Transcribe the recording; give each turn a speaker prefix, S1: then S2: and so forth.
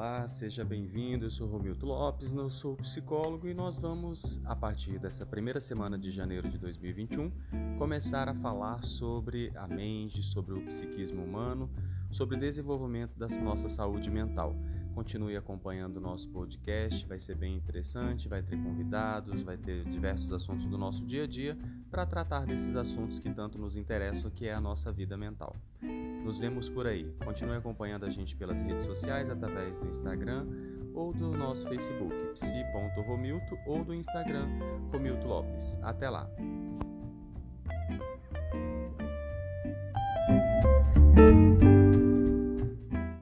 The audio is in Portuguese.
S1: Olá, seja bem-vindo. Eu sou Romildo Lopes, eu sou psicólogo e nós vamos, a partir dessa primeira semana de janeiro de 2021, começar a falar sobre a mente, sobre o psiquismo humano, sobre o desenvolvimento da nossa saúde mental. Continue acompanhando o nosso podcast, vai ser bem interessante, vai ter convidados, vai ter diversos assuntos do nosso dia a dia para tratar desses assuntos que tanto nos interessam, que é a nossa vida mental. Nos vemos por aí. Continue acompanhando a gente pelas redes sociais, através do Instagram ou do nosso Facebook, psi.romilto ou do Instagram, Romilto Lopes. Até lá! thank you